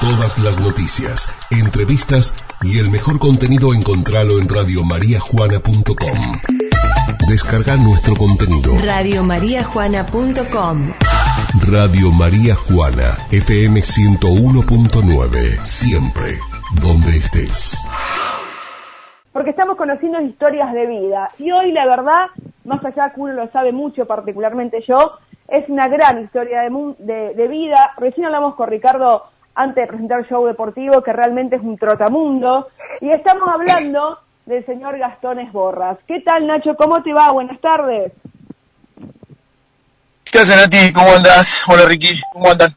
Todas las noticias, entrevistas y el mejor contenido encontralo en radiomariajuana.com. Descarga nuestro contenido. Radiomariajuana.com Radio María Juana, FM 101.9, siempre, donde estés. Porque estamos conociendo historias de vida. Y hoy, la verdad, más allá que uno lo sabe mucho, particularmente yo, es una gran historia de, de, de vida. Recién hablamos con Ricardo antes de presentar el show deportivo, que realmente es un trotamundo. Y estamos hablando del señor Gastón Esborras. ¿Qué tal, Nacho? ¿Cómo te va? Buenas tardes. ¿Qué hacen a ti? ¿Cómo andas? Hola, Ricky. ¿Cómo andan?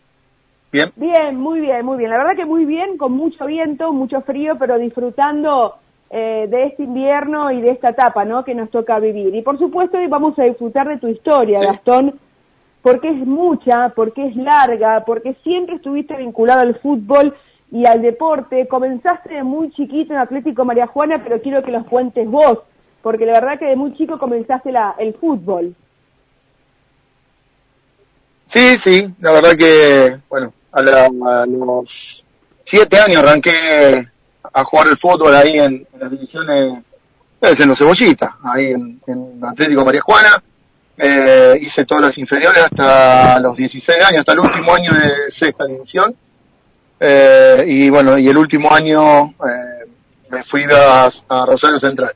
¿Bien? Bien, muy bien, muy bien. La verdad que muy bien, con mucho viento, mucho frío, pero disfrutando eh, de este invierno y de esta etapa, ¿no? Que nos toca vivir. Y por supuesto hoy vamos a disfrutar de tu historia, Sí. Gastón, porque es mucha, porque es larga, porque siempre estuviste vinculado al fútbol y al deporte. Comenzaste de muy chiquito en Atlético María Juana, pero quiero que los cuentes vos, porque la verdad que de muy chico comenzaste la, el fútbol. Sí, sí, la verdad que, bueno, a, la- a los siete años arranqué a jugar el fútbol ahí en, las divisiones, en los cebollitas, ahí en, en Atlético María Juana. Eh, hice todas las inferiores hasta los 16 años, hasta el último año de sexta división. Eh, y bueno, y el último año eh, me fui a, Rosario Central.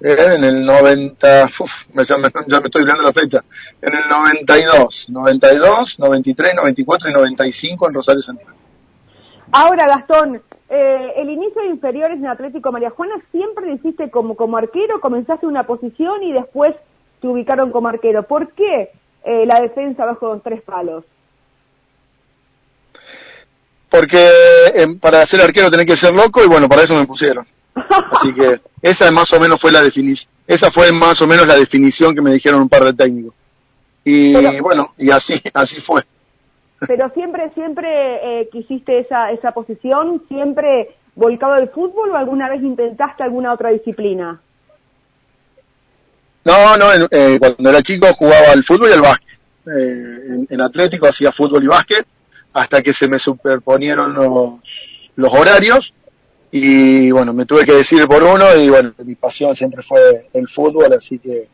Eh, en el 90, uf, me- ya, me, estoy olvidando la fecha, en el 92, 92, 93, 94 y 95 en Rosario Central. Ahora, Gastón, eh, el inicio de inferiores en Atlético María Juana siempre lo hiciste como, como arquero, comenzaste una posición y después te ubicaron como arquero. ¿Por qué eh, la defensa bajo los tres palos? Porque eh, para ser arquero tenés que ser loco y bueno, para eso me pusieron. Así que esa más o menos fue la definición, esa fue más o menos la definición que me dijeron un par de técnicos. Y Pero- bueno, y así, así fue. Pero siempre, siempre eh, quisiste esa, esa posición, siempre volcado al fútbol o alguna vez intentaste alguna otra disciplina? No, no, eh, cuando era chico jugaba al fútbol y al básquet. Eh, en, Atlético hacía fútbol y básquet hasta que se me superponieron los, horarios y bueno, me tuve que decidir por uno y bueno, mi pasión siempre fue el fútbol, así que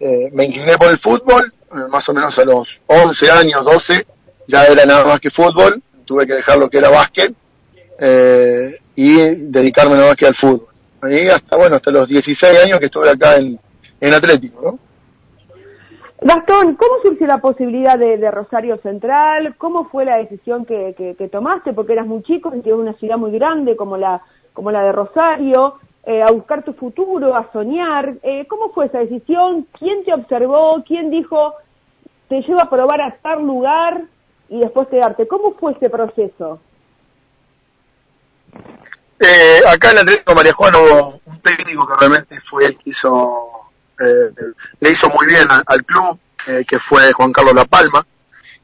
eh, me incliné por el fútbol, eh, más o menos a los 11 años, 12, ya era nada más que fútbol, tuve que dejar lo que era básquet eh, y dedicarme nada más que al fútbol. Y hasta bueno, hasta los 16 años que estuve acá en, en Atlético, ¿no? Gastón, ¿cómo surgió la posibilidad de, de Rosario Central? ¿Cómo fue la decisión que, que- que tomaste? Porque eras muy chico, en una ciudad muy grande como la, como la de Rosario, eh, a buscar tu futuro, a soñar. Eh, ¿Cómo fue esa decisión? ¿Quién te observó? ¿Quién dijo, te lleva a probar a tal lugar y después quedarte? ¿Cómo fue ese proceso? Eh, acá en Atlético María Juana hubo un técnico que realmente fue el que hizo, le hizo muy bien al, al club, eh, que fue Juan Carlos La Palma.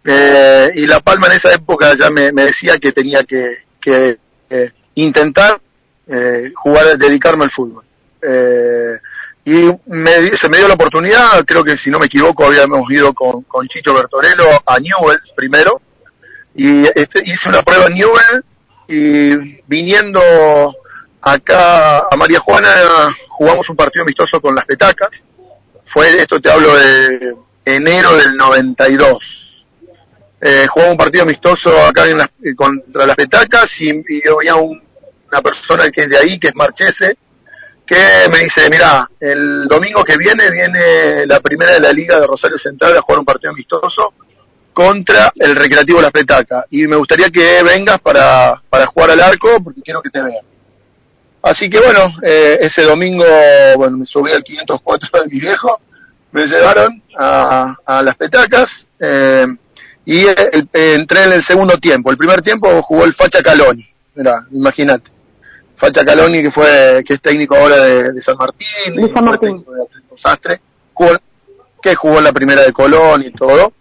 Eh, y La Palma en esa época ya me, decía que tenía que, que eh, intentar eh, jugar, dedicarme al fútbol. Eh, y me, se me dio la oportunidad, creo que si no me equivoco habíamos ido con, con Chicho Bertorello a Newell's primero, y este, hice una prueba en Newell y viniendo acá a María Juana jugamos un partido amistoso con las petacas. Fue, esto te hablo de enero del 92. Eh, jugamos un partido amistoso acá en eh, contra las petacas y, y había un- una persona que es de ahí, que es Marchese, que me dice, mira, el domingo que viene viene la primera de la Liga de Rosario Central a jugar un partido amistoso contra el Recreativo Las Petacas y me gustaría que vengas para, para jugar al arco porque quiero que te vean. Así que bueno, eh, ese domingo, bueno, me subí al 504 de mi viejo, me llevaron a, a Las Petacas eh, y eh, el- eh, entré en el segundo tiempo. El primer tiempo jugó el Facha Caloni, mira, imagínate. Facha Caloni que fue, que es técnico ahora de, de San Martín, De San Martín. de Sastre, jugó- que jugó en la primera de Colón y todo.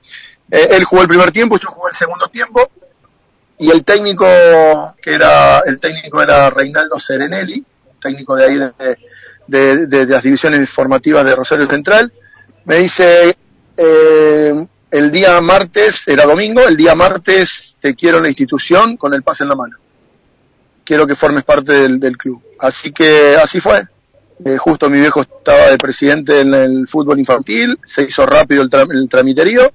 Eh, él jugó el primer tiempo, yo jugué el segundo tiempo, y el técnico, que era, el técnico era Reinaldo Serenelli, técnico de ahí de, de- de- las divisiones formativas de Rosario Central, me dice, eh, el día martes, era domingo, el día martes te quiero en la institución con el pase en la mano. Quiero que formes parte del, club. Así que así fue. Eh, justo mi viejo estaba de presidente en el fútbol infantil, se hizo rápido el, el tramiterío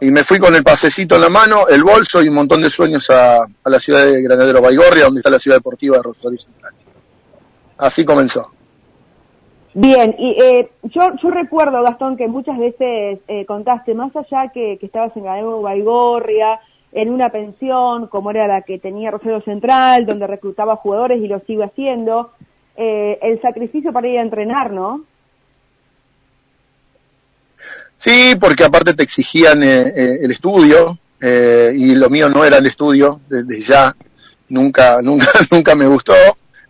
y me fui con el pasecito en la mano, el bolso y un montón de sueños a, la ciudad de Granadero Baigorria, donde está la ciudad deportiva de Rosario Central. Así comenzó. Bien, y eh, yo, yo recuerdo, Gastón, que muchas veces eh, contaste, más allá que, que estabas en Granadero Baigorria, en una pensión como era la que tenía Rosario Central, donde reclutaba jugadores y lo sigue haciendo, eh, el sacrificio para ir a entrenar, ¿no? Sí, porque aparte te exigían eh, eh, el estudio eh, y lo mío no era el estudio desde ya, nunca, nunca, nunca me gustó.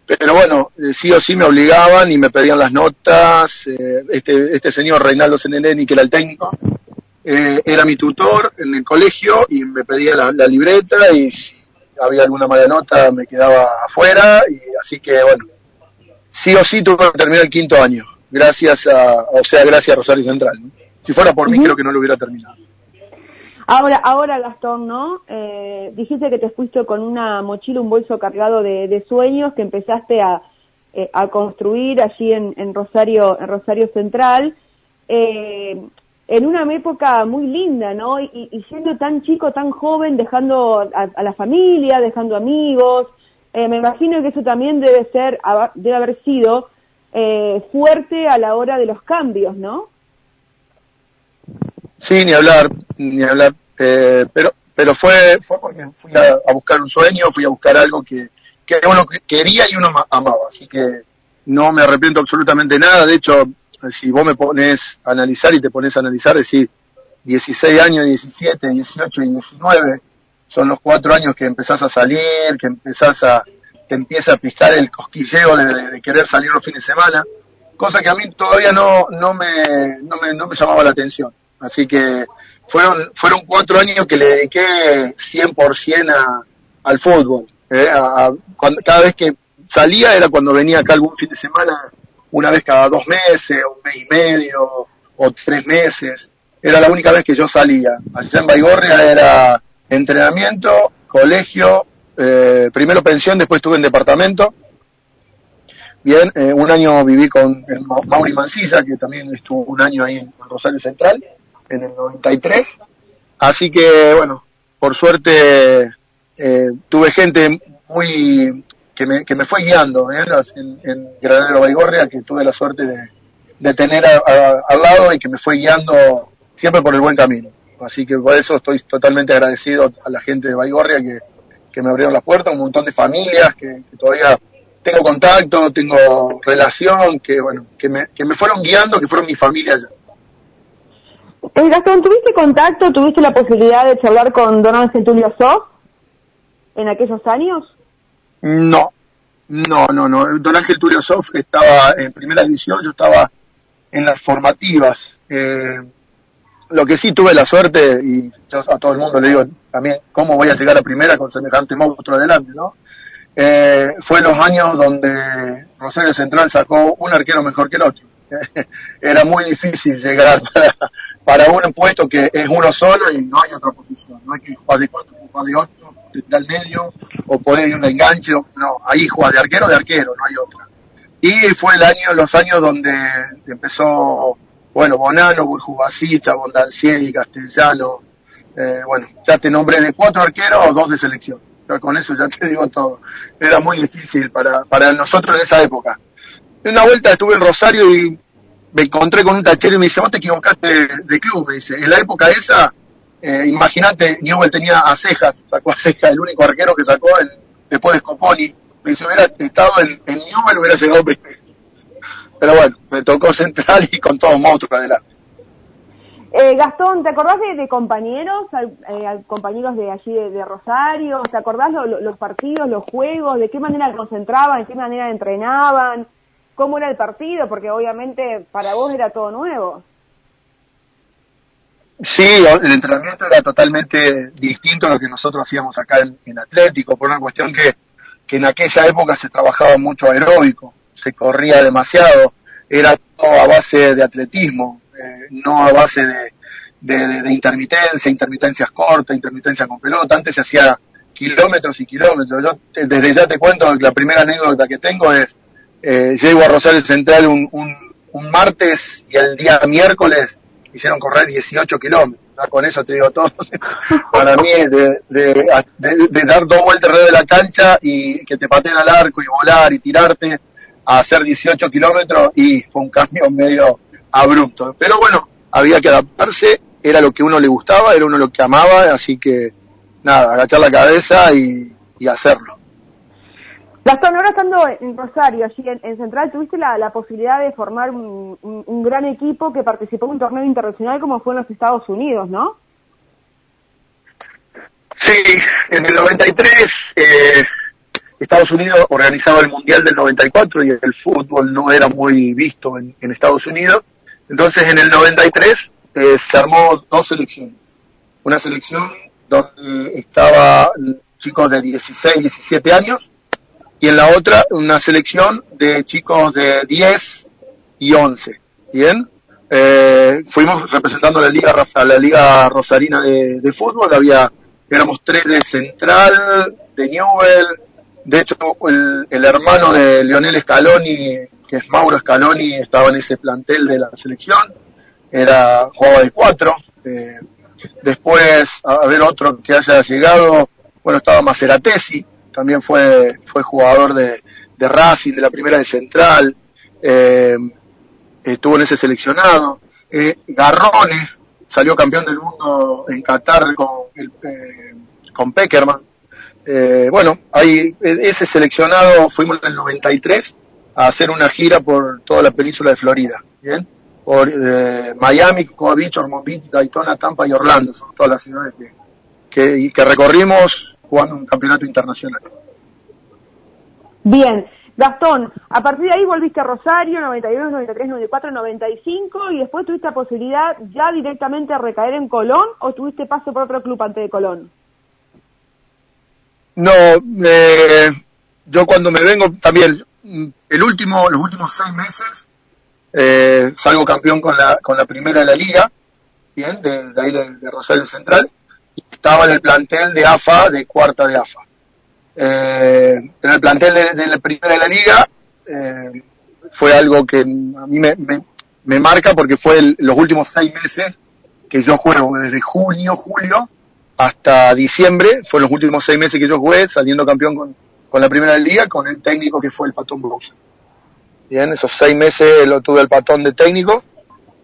Pero bueno, sí o sí me obligaban y me pedían las notas. este, este señor Reinaldo Seneleni, que era el técnico, era mi tutor en el colegio y me pedía la, libreta y si había alguna mala nota me quedaba afuera y así que bueno, sí o sí tuve que terminar el quinto año, gracias a, o sea, gracias a Rosario Central. Si fuera por mí, creo que no lo hubiera terminado. Ahora, ahora Gastón, ¿no? Eh, dijiste que te fuiste con una mochila, un bolso cargado de, sueños, que empezaste a, eh, a construir allí en, en, Rosario, en Rosario Central, eh, en una época muy linda, ¿no? Y, siendo tan chico, tan joven, dejando a, la familia, dejando amigos, eh, me imagino que eso también debe ser, debe haber sido eh, fuerte a la hora de los cambios, ¿no? Sí, ni hablar, ni hablar, eh, pero pero fue fue porque fui a, buscar un sueño, fui a buscar algo que, que uno quería y uno amaba, así que no me arrepiento absolutamente nada, de hecho, si vos me pones a analizar y te pones a analizar, decir 16 años, 17, 18 y 19 son los cuatro años que empezás a salir, que empezás a, te empieza a piscar el cosquilleo de, de, querer salir los fines de semana, cosa que a mí todavía no, no, me, no, me, no me llamaba la atención. Así que fueron, fueron cuatro años que le dediqué 100% a, al fútbol. ¿eh? cuando, cada vez que salía era cuando venía acá algún fin de semana, una vez cada dos meses, un mes y medio, o tres meses. Era la única vez que yo salía. Allá en Baigorria era entrenamiento, colegio, eh, primero pensión, después estuve en departamento. Bien, eh, un año viví con Mauri Mancilla, que también estuvo un año ahí en Rosario Central en el 93. Así que, bueno, por suerte eh, tuve gente muy que me, que me fue guiando ¿eh? en, en Granadero Baigorria, que tuve la suerte de, de tener al lado y que me fue guiando siempre por el buen camino. Así que por eso estoy totalmente agradecido a la gente de Baigorria que, que me abrieron las puertas, un montón de familias que, todavía tengo contacto, tengo relación, que bueno, que me, que me fueron guiando, que fueron mi familia allá. Eh, Gastón, ¿tuviste contacto, tuviste la posibilidad de charlar con Don Ángel Tulio Sof en aquellos años? No, no, no, no. Don Ángel Tulio Sof estaba en primera división, yo estaba en las formativas. Eh, lo que sí tuve la suerte, y yo a todo el mundo le digo también, ¿cómo voy a llegar a primera con semejante monstruo adelante, no? Eh, fue los años donde Rosario Central sacó un arquero mejor que el otro. Era muy difícil llegar para, para un puesto que es uno solo y no hay otra posición. No hay que jugar de cuatro, jugar de ocho, al medio, o poner un enganche, no, ahí juega de arquero, de arquero, no hay otra. Y fue el año, los años donde empezó, bueno, Bonano, Burjubasita, Bondancieri, Castellano, eh, bueno, ya te nombré de cuatro arqueros o dos de selección. con eso ya te digo todo. Era muy difícil para, para nosotros en esa época. Una vuelta estuve en Rosario y me encontré con un tachero y me dice, vos te equivocaste de, club, me dice. En la época esa, eh, imagínate, Newell tenía a Cejas, sacó a Cejas, el único arquero que sacó después de Scoponi. Me dice, hubiera estado en, en Newell, hubiera llegado Pero bueno, me tocó central y con todos monstruos adelante. Eh, Gastón, ¿te acordás de, compañeros, eh, compañeros de allí de, Rosario? ¿Te acordás los partidos, los juegos? ¿De qué manera concentraban? ¿De qué manera entrenaban? Cómo era el partido, porque obviamente para vos era todo nuevo. Sí, el entrenamiento era totalmente distinto a lo que nosotros hacíamos acá en, Atlético, por una cuestión que, que en aquella época se trabajaba mucho aeróbico, se corría demasiado, era todo a base de atletismo, eh, no a base de, de, intermitencia, intermitencias cortas, intermitencias con pelota. Antes se hacía kilómetros y kilómetros. Yo desde ya te cuento, la primera anécdota que tengo es, eh, llego a Rosario Central un, un, martes y el día miércoles hicieron correr 18 kilómetros. con eso te digo todo. Para mí de, de, dar dos vueltas alrededor de la cancha y que te pateen al arco y volar y tirarte a hacer 18 kilómetros y fue un cambio medio abrupto. Pero bueno, había que adaptarse, era lo que uno le gustaba, era uno lo que amaba, así que nada, agachar la cabeza y, hacerlo. Gastón, ahora estando en Rosario, allí en, Central, tuviste la, posibilidad de formar un, gran equipo que participó en un torneo internacional como fue en los Estados Unidos, ¿no? Sí, en el 93 eh, Estados Unidos organizaba el Mundial del 94 y el fútbol no era muy visto en, Estados Unidos. Entonces en el 93 eh, se armó dos selecciones. Una selección donde estaba chicos de 16, 17 años y en la otra una selección de chicos de 10 y 11. Bien, eh, fuimos representando la liga, a la liga rosarina de, de fútbol. Había éramos tres de Central, de Newell, de hecho, el, hermano de Lionel Scaloni, que es Mauro Scaloni, estaba en ese plantel de la selección. Era, jugaba de cuatro. Eh, después, a ver otro que haya llegado, bueno, estaba Maceratesi, también fue, fue jugador de, de Racing, de la primera de Central. Eh, estuvo en ese seleccionado. Eh, Garrone salió campeón del mundo en Qatar con, el, eh, con Peckerman eh, bueno, hay ese seleccionado, fuimos en el 93 a hacer una gira por toda la península de Florida, ¿bien? Por eh, Miami, Cocoa Beach, Ormond Beach, Daytona, Tampa y Orlando, son todas las ciudades que, que, recorrimos jugando un campeonato internacional. Bien, Gastón, a partir de ahí volviste a Rosario, 92, 93, 94, 95 y después tuviste la posibilidad ya directamente de recaer en Colón o tuviste paso por otro club antes de Colón? No, eh, yo cuando me vengo también, el último, los últimos seis meses, eh, salgo campeón con la, con la primera de la liga, bien, de, ahí de, Rosario Central, estaba en el plantel de AFA, de cuarta de AFA. Eh, en el plantel de, la primera de la liga, eh, fue algo que a mí me, me, marca porque fue los últimos seis meses que yo juego, desde junio, julio, hasta diciembre, fue los últimos seis meses que yo jugué, saliendo campeón con, con la primera liga, con el técnico que fue el Patón Box. Bien, esos seis meses lo tuve el Patón de técnico,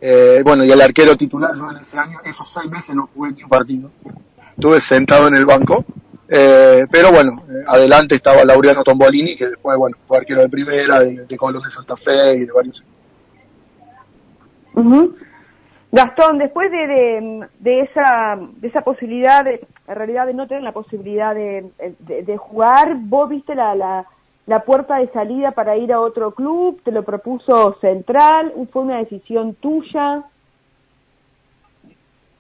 eh, bueno, y el arquero titular, yo en ese año, esos seis meses no jugué ni un partido. Estuve sentado en el banco, eh, pero bueno, eh, adelante estaba Laureano Tombolini, que después, bueno, fue arquero de primera, de, de de Santa Fe y de varios. Gastón, después de, de, esa, de esa posibilidad, de, en realidad de no tener la posibilidad de, de, jugar, ¿vos viste la, la, la, puerta de salida para ir a otro club? ¿Te lo propuso Central? ¿Fue una decisión tuya?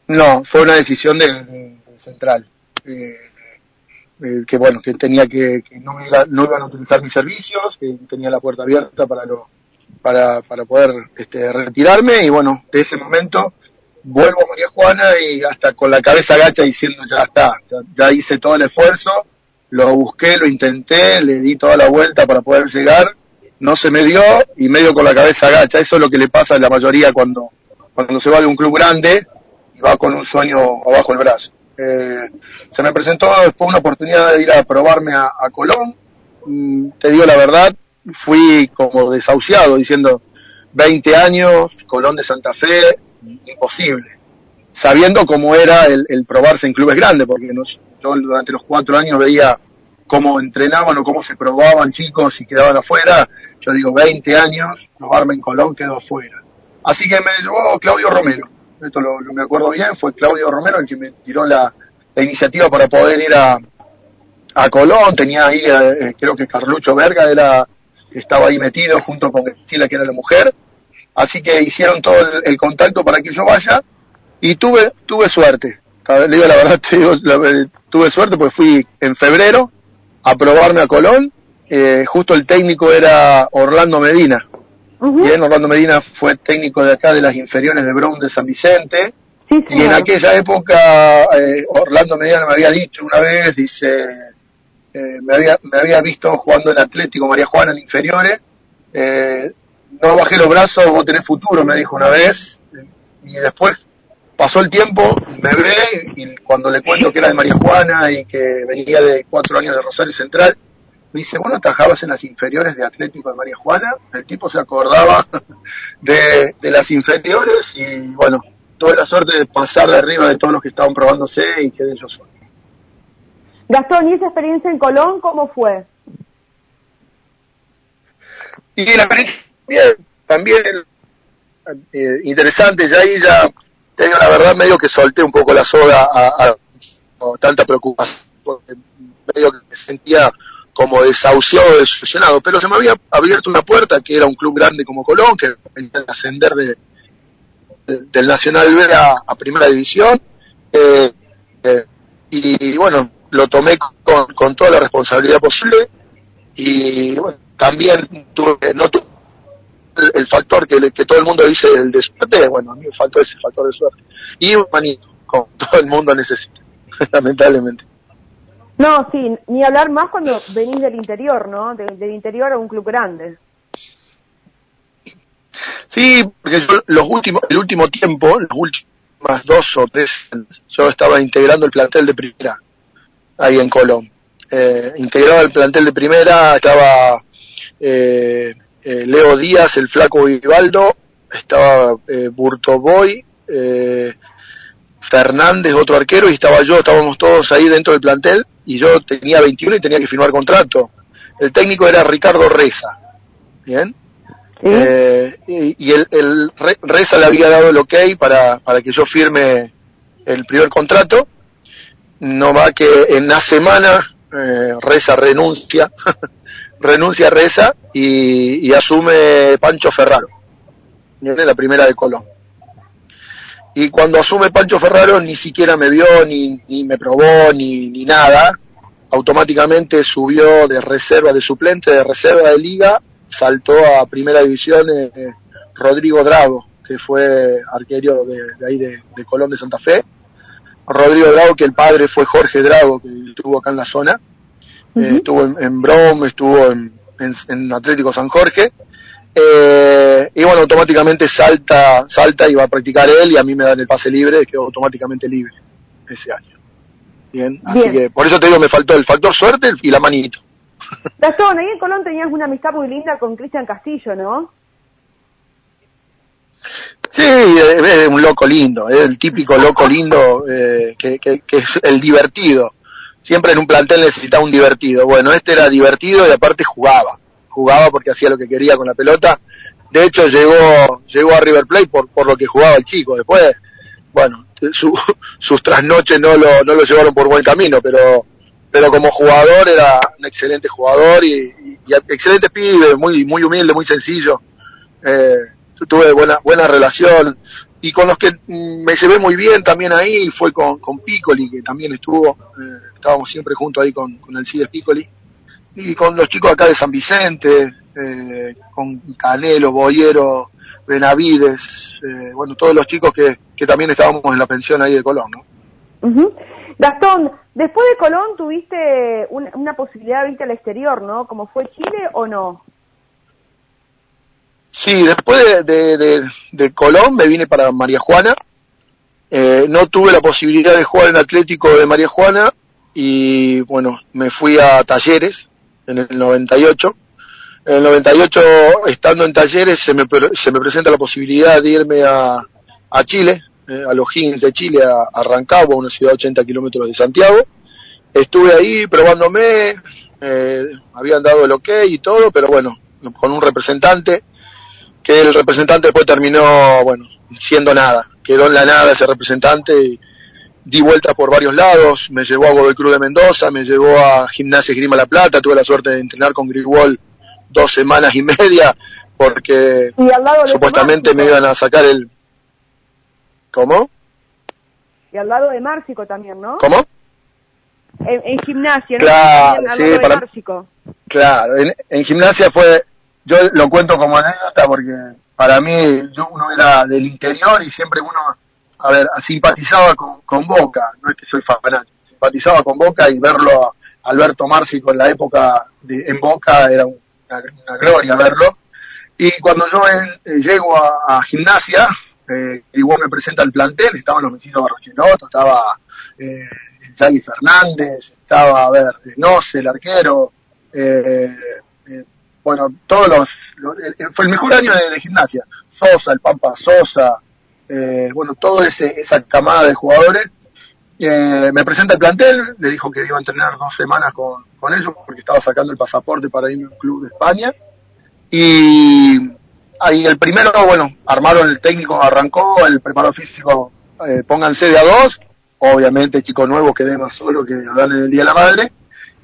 No, fue una decisión de, Central. Eh, eh, que bueno, que tenía que, que no, iba, no iban a utilizar mis servicios, que tenía la puerta abierta para los para, para poder este, retirarme y bueno, de ese momento vuelvo a María Juana y hasta con la cabeza gacha diciendo ya está, ya, hice todo el esfuerzo, lo busqué, lo intenté, le di toda la vuelta para poder llegar, no se me dio y medio con la cabeza gacha, eso es lo que le pasa a la mayoría cuando, cuando se va de un club grande y va con un sueño abajo el brazo. Eh, se me presentó después una oportunidad de ir a probarme a, Colón, mm, te digo la verdad, fui como desahuciado diciendo 20 años, Colón de Santa Fe, imposible. Sabiendo cómo era el, probarse en clubes grandes, porque yo durante los cuatro años veía cómo entrenaban o cómo se probaban chicos y quedaban afuera. Yo digo, 20 años, probarme en Colón quedó afuera. Así que me llevó Claudio Romero. Esto lo, me acuerdo bien, fue Claudio Romero el que me tiró la, iniciativa para poder ir a, a Colón. Tenía ahí, eh, creo que Carlucho Verga era estaba ahí metido junto con Cristina, que era la mujer. Así que hicieron todo el, contacto para que yo vaya y tuve, tuve suerte. Le digo la verdad, tuve suerte porque fui en febrero a probarme a Colón. Eh, justo el técnico era Orlando Medina. Bien, Orlando Medina fue técnico de acá de las inferiores de Brown de San Vicente. y en aquella época eh, Orlando Mediano me había dicho una vez, dice, eh, me, había, me había visto jugando en Atlético María Juana en inferiores, eh, no bajé los brazos, vos tenés futuro, me dijo una vez, y después pasó el tiempo, me ve, y cuando le cuento que era de María Juana y que venía de cuatro años de Rosario Central, me dice, bueno, trabajabas en las inferiores de Atlético de María Juana, el tipo se acordaba de, de las inferiores y bueno, tuve la suerte de pasar de arriba de todos los que estaban probándose y que de ellos son. Gastón, ¿y esa experiencia en Colón cómo fue? Y la experiencia también eh, interesante, ya ahí ya, te la verdad, medio que solté un poco la soga a, tanta preocupación, porque medio que me sentía como desahuciado, desilusionado, pero se me había abierto una puerta que era un club grande como Colón, que venía ascender de, del Nacional B a, Primera División. Eh, eh, y, bueno, lo tomé con, con, toda la responsabilidad posible y bueno, también tuve, no tuve el, factor que, que todo el mundo dice el de suerte, bueno, a mí me faltó ese factor de suerte. Y un manito, como todo el mundo necesita, lamentablemente. No, sí, ni hablar más cuando venís del interior, ¿no? del interior a un club grande. Sí, porque yo los últimos, el último tiempo, las últimas dos o tres, yo estaba integrando el plantel de primera, ahí en Colón. Eh, integraba el plantel de primera, estaba eh, eh, Leo Díaz, el flaco Vivaldo, estaba eh, Burto Boy, eh, Fernández, otro arquero, y estaba yo, estábamos todos ahí dentro del plantel, y yo tenía 21 y tenía que firmar contrato. El técnico era Ricardo Reza, ¿bien? Eh, y, el, el, Reza le había dado el ok para, para que yo firme el primer contrato. No va que en la semana eh, Reza renuncia, renuncia Reza y, asume Pancho Ferraro, la primera de Colón. Y cuando asume Pancho Ferraro ni siquiera me vio, ni, ni me probó, ni, ni nada. Automáticamente subió de reserva de suplente, de reserva de liga saltó a primera división eh, Rodrigo Drago, que fue arquero de, ahí de, Colón de Santa Fe. Rodrigo Drago, que el padre fue Jorge Drago, que estuvo acá en la zona. Eh, estuvo en, en, Brom, estuvo en, en, Atlético San Jorge. Eh, y bueno, automáticamente salta, salta y va a practicar él y a mí me dan el pase libre, quedo automáticamente libre ese año. Bien, así que por eso te digo, me faltó el factor suerte y la manito. Gastón, ahí en Colón tenías una amistad muy linda con Cristian Castillo, ¿no? Sí, es un loco lindo, es el típico loco lindo eh, que, que, que, es el divertido. Siempre en un plantel necesitaba un divertido. Bueno, este era divertido y aparte jugaba. Jugaba porque hacía lo que quería con la pelota. De hecho, llegó, llegó a River Plate por, lo que jugaba el chico. Después, bueno, su, sus trasnoches no lo, no lo llevaron por buen camino, pero pero como jugador era un excelente jugador y, y, excelente pibe, muy muy humilde, muy sencillo. Eh, tuve buena buena relación y con los que me llevé muy bien también ahí fue con, Piccoli, que también estuvo, eh, estábamos siempre juntos ahí con, con el CIDES Piccoli, y con los chicos acá de San Vicente, eh, con Canelo, Boyero, Benavides, eh, bueno, todos los chicos que, que también estábamos en la pensión ahí de Colón, ¿no? Uh Gastón, después de Colón tuviste una, posibilidad de irte al exterior, ¿no? ¿Como fue Chile o no? Sí, después de, de, Colón me vine para María Juana. Eh, no tuve la posibilidad de jugar en Atlético de María Juana y bueno, me fui a Talleres en el 98. En el 98, estando en Talleres, se me, se me presenta la posibilidad de irme a, a Chile, eh, a los Higgins de Chile, a, Rancagua, una ciudad a 80 kilómetros de Santiago. Estuve ahí probándome, eh, habían dado el ok y todo, pero bueno, con un representante, que el representante después terminó, bueno, siendo nada. Quedó en la nada ese representante y di vueltas por varios lados, me llevó a Godoy Cruz de Mendoza, me llevó a Gimnasia Grima La Plata, tuve la suerte de entrenar con Grigol dos semanas y media, porque supuestamente me iban a sacar el, ¿Cómo? Y al lado de Márcico también, ¿no? ¿Cómo? En, gimnasia, ¿no? Claro, sí, para, claro, en, gimnasia fue, yo lo cuento como anécdota porque para mí yo uno era del interior y siempre uno a ver, simpatizaba con, con Boca, no es que soy fanático, simpatizaba con Boca y verlo a Alberto Marci con la época de, en Boca era una, una gloria verlo. Y cuando yo eh, llego a, gimnasia, eh, igual me presenta el plantel, estaban los metidos Barrochelotto, estaba eh, Fernández, estaba, a ver, Noce, el arquero, eh, eh, bueno, todos los, fue el mejor año de, gimnasia, Sosa, el Pampa Sosa, eh, bueno, toda esa camada de jugadores, eh, me presenta el plantel, le dijo que iba a entrenar dos semanas con, con ellos porque estaba sacando el pasaporte para irme a un club de España, y ahí el primero, bueno, armaron el técnico, arrancó, el preparador físico, eh, pónganse de a dos, obviamente chico nuevo quedé más solo que hablarle del Día de la Madre,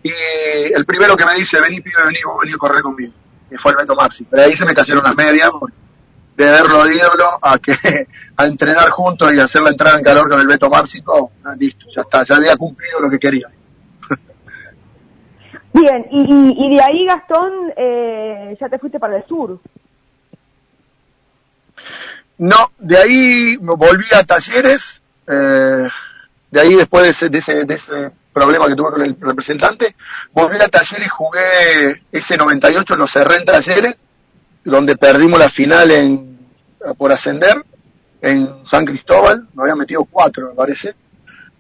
y el primero que me dice, vení pibe, vení, vení a correr conmigo, y fue el Beto Maxi, pero ahí se me cayeron las medias, de verlo ídolo a que a entrenar juntos y hacer la entrada en calor con el Beto oh, listo, ya está, ya había cumplido lo que quería. Bien, y, y, de ahí Gastón, eh, ya te fuiste para el sur. No, de ahí volví a Talleres, eh, de ahí después de ese, de ese, de ese problema que tuve con el representante, volví a Talleres y jugué ese 98, lo cerré en Talleres, donde perdimos la final en, por ascender, en San Cristóbal, nos había metido cuatro, me parece.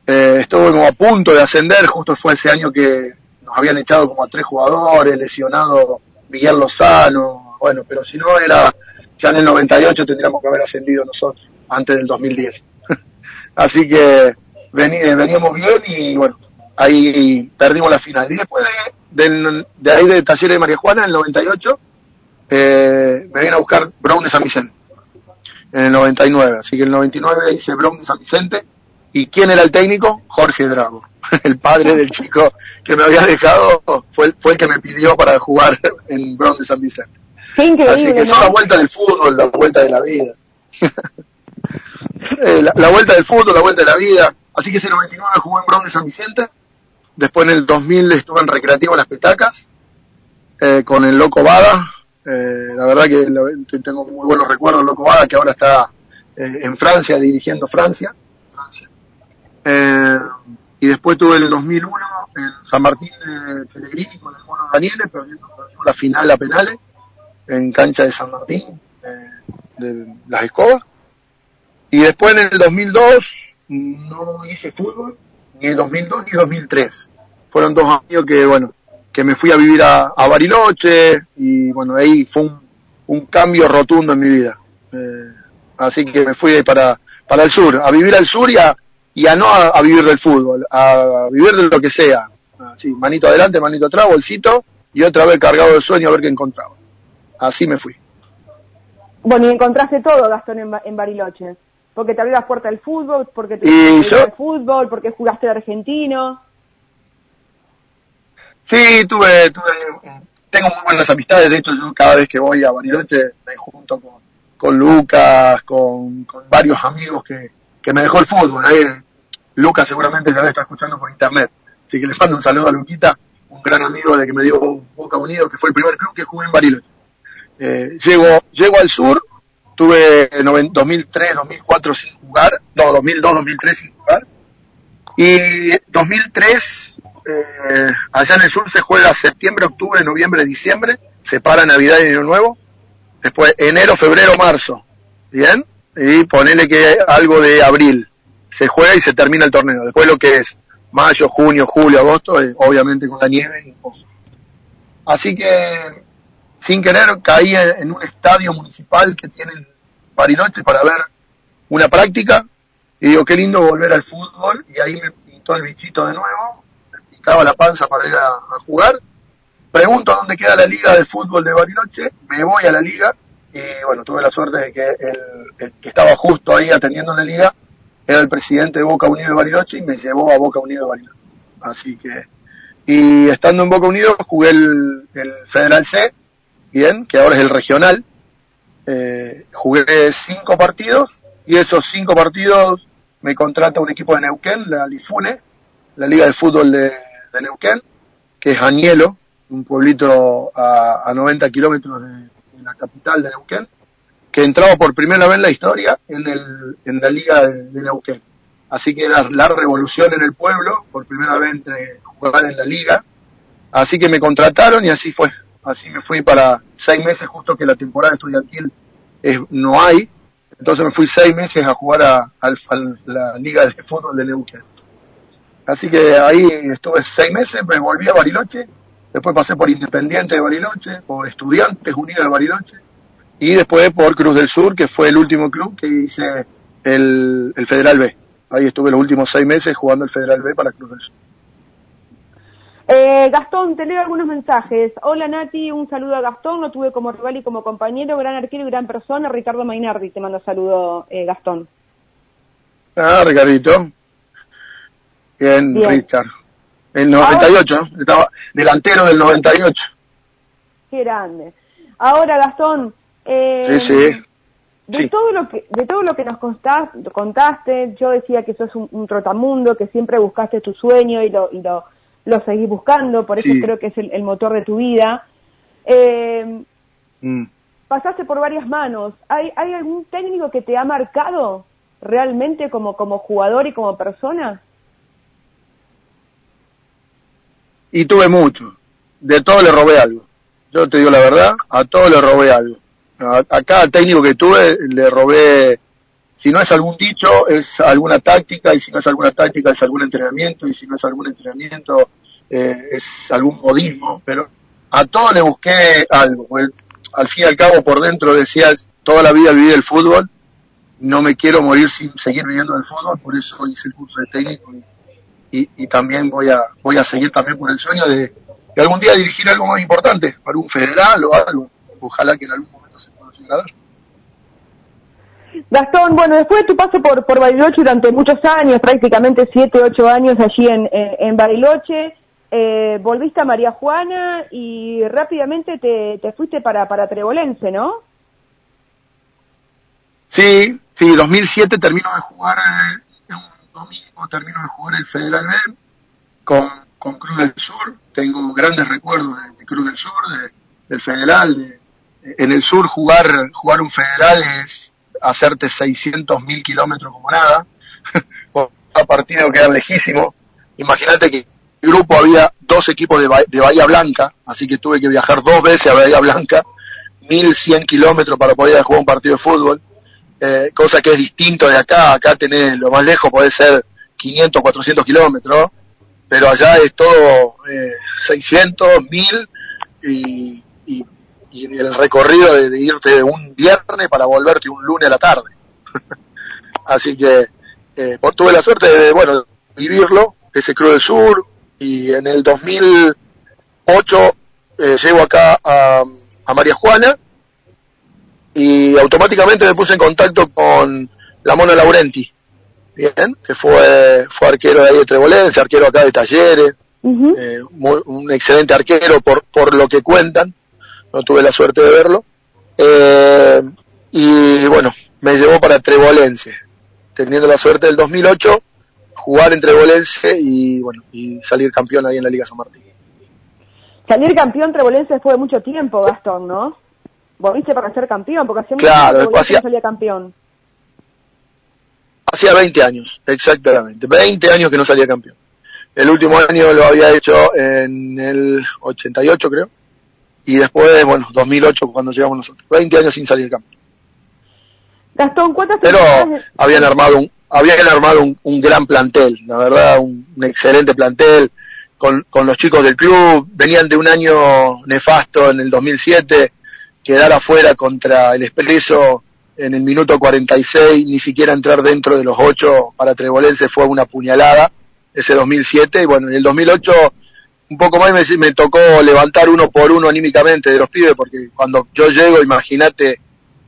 Eh, estuve como a punto de ascender, justo fue ese año que nos habían echado como a tres jugadores, lesionado Miguel Lozano, bueno, pero si no era, ya en el 98 tendríamos que haber ascendido nosotros, antes del 2010. Así que veníamos bien y bueno, ahí perdimos la final. Y después de, de, ahí de Talleres de María Juana, en el 98, eh, me viene a buscar Brown de San Vicente, en el 99. Así que en el 99 hice Brown de San Vicente. ¿Y quién era el técnico? Jorge Drago. el padre del chico que me había dejado fue, fue el que me pidió para jugar en Brown de San Vicente. Así que es la vuelta del fútbol, la vuelta de la vida. Eh, la, vuelta del fútbol, la vuelta de la vida. Así que ese 99 jugué en Brown de San Vicente. Después en el 2000 estuve en Recreativo Las Petacas, eh, con el Loco Bada. Eh, la verdad que tengo muy buenos recuerdos del Loco Bada, que ahora está en Francia, dirigiendo Francia. Francia. Y después tuve el 2001 en San Martín de Pellegrini con el Mono Daniele, pero la final a penales en cancha de San Martín, eh, de las escobas. Y después en el 2002 no hice fútbol, ni el 2002 ni el 2003. Fueron dos años que, bueno, que me fui a vivir a, Bariloche y bueno, ahí fue un, un cambio rotundo en mi vida. Eh, así que me fui para, para el sur, a vivir al sur y a, y a no a, vivir del fútbol, a vivir de lo que sea. Así, manito adelante, manito atrás, bolsito, y otra vez cargado de sueño a ver qué encontraba. Así me fui. Bueno, y encontraste todo, Gastón, en, Bariloche. Porque te abrió la puerta del fútbol, porque te yo... fútbol, porque jugaste de argentino. Sí, tuve, tuve, tengo muy buenas amistades. De hecho, yo cada vez que voy a Bariloche me junto con, con Lucas, con, con varios amigos que, que me dejó el fútbol. Ahí Lucas seguramente ya está escuchando por internet. Así que le mando un saludo a Luquita, un gran amigo de que me dio Boca Unido, que fue el primer club que jugué en Bariloche. Eh, llego, llego al sur, tuve 2003, 2004 sin jugar, no, 2002, 2003 sin jugar. Y 2003, eh, allá en el sur se juega septiembre, octubre, noviembre, diciembre, se para Navidad y Año Nuevo. Después enero, febrero, marzo. ¿Bien? Y ponele que algo de abril se juega y se termina el torneo. Después lo que es mayo, junio, julio, agosto, eh, obviamente con la nieve Así que, sin querer, caí en un estadio municipal que tiene Bariloche para ver una práctica. Y digo, qué lindo volver al fútbol. Y ahí me pintó el bichito de nuevo, me picaba la panza para ir a, jugar. Pregunto dónde queda la liga de fútbol de Bariloche, me voy a la liga. Y bueno, tuve la suerte de que el que estaba justo ahí atendiendo la liga era el presidente de Boca Unido de Bariloche y me llevó a Boca Unido de Bariloche. Así que, y estando en Boca Unido jugué el, Federal C, bien, que ahora es el regional. Eh, jugué cinco partidos y esos cinco partidos me contrata un equipo de Neuquén, la Lifune, la Liga de Fútbol de, Neuquén, que es Añelo, un pueblito a, 90 kilómetros de, de la capital de Neuquén que entraba por primera vez en la historia en, el, en la liga de, de Neuquén. Así que era la revolución en el pueblo, por primera vez entre jugar en la liga. Así que me contrataron y así fue. Así me fui para seis meses, justo que la temporada estudiantil es, no hay. Entonces me fui seis meses a jugar a, a, la liga de fútbol de Neuquén. Así que ahí estuve seis meses, me volví a Bariloche, después pasé por Independiente de Bariloche, por Estudiantes Unidos de Bariloche, y después por Cruz del Sur, que fue el último club que hice el, el Federal B. Ahí estuve los últimos seis meses jugando el Federal B para Cruz del Sur. Eh, Gastón, te leo algunos mensajes. Hola Nati, un saludo a Gastón, lo tuve como rival y como compañero, gran arquero y gran persona. Ricardo Mainardi te manda saludo, eh, Gastón. Ah, Ricardito. Bien, Bien. Richard. El 98, Ahora. Estaba delantero del 98. Qué grande. Ahora, Gastón, eh, sí, sí. De Sí. todo lo que de todo lo que nos contaste, contaste, yo decía que sos un, un trotamundo, que siempre buscaste tu sueño y lo y lo, lo seguís buscando, por eso Sí. creo que es el, el motor de tu vida. Eh, Mm. pasaste por varias manos. ¿Hay, ¿Hay algún técnico que te ha marcado realmente como, como jugador y como persona? Y tuve mucho. De todo le robé algo. Yo te digo la verdad, a todo le robé algo. A, a cada técnico que tuve le robé, si no es algún dicho, es alguna táctica, y si no es alguna táctica, es algún entrenamiento, y si no es algún entrenamiento, eh, es algún modismo, pero a todo le busqué algo. al fin y al cabo, por dentro decía, toda la vida viví el fútbol, no me quiero morir sin seguir viviendo del fútbol, por eso hice el curso de técnico y, y, también voy a, voy a seguir también por el sueño de, de algún día dirigir algo más importante, algún federal o algo. Ojalá que en algún momento se pueda llegar. Gastón, bueno, después de tu paso por, por Bariloche durante muchos años, prácticamente siete, ocho años allí en, en, en Bariloche, eh, volviste a María Juana y rápidamente te, te fuiste para, para Trebolense, ¿no? Sí, sí, 2007 termino de jugar, eh, un domingo termino de jugar el Federal B con, con Cruz del Sur. Tengo grandes recuerdos de, de Cruz del Sur, de, del Federal. De, en el sur jugar, jugar un Federal es hacerte 600 mil kilómetros como nada. a partido queda lejísimo. Imagínate que el grupo había dos equipos de, de Bahía Blanca, así que tuve que viajar dos veces a Bahía Blanca, 1100 kilómetros para poder jugar un partido de fútbol eh, cosa que es distinto de acá, acá tenés lo más lejos puede ser 500, 400 kilómetros, pero allá es todo eh, 600, 1000 y, y, y, el recorrido de, de, irte un viernes para volverte un lunes a la tarde. Así que eh, por, tuve la suerte de, bueno, vivirlo, ese Cruz del Sur, y en el 2008 eh, llego acá a, a María Juana, y automáticamente me puse en contacto con la Mona Laurenti, bien, que fue, fue arquero de ahí de Trebolense, arquero acá de Talleres, uh -huh. eh, muy, un excelente arquero por, por lo que cuentan, no tuve la suerte de verlo, eh, y bueno, me llevó para Trebolense, teniendo la suerte del 2008, jugar en Trebolense y bueno, y salir campeón ahí en la Liga San Martín. Salir campeón Trebolense fue mucho tiempo, Gastón, ¿no? volviste para ser campeón, porque hacía claro, mucho hacía, salía campeón. Hacía 20 años, exactamente. 20 años que no salía campeón. El último año lo había hecho en el 88, creo. Y después, bueno, 2008 cuando llegamos nosotros. 20 años sin salir campeón. Gastón, ¿cuántas Pero habían armado un, habían armado un, un gran plantel, la verdad, un, un excelente plantel. Con, con los chicos del club, venían de un año nefasto en el 2007, quedar afuera contra el Expreso en el minuto 46, ni siquiera entrar dentro de los ocho para Trebolense fue una puñalada, ese 2007, y bueno, en el 2008 un poco más me, me tocó levantar uno por uno anímicamente de los pibes, porque cuando yo llego, imagínate,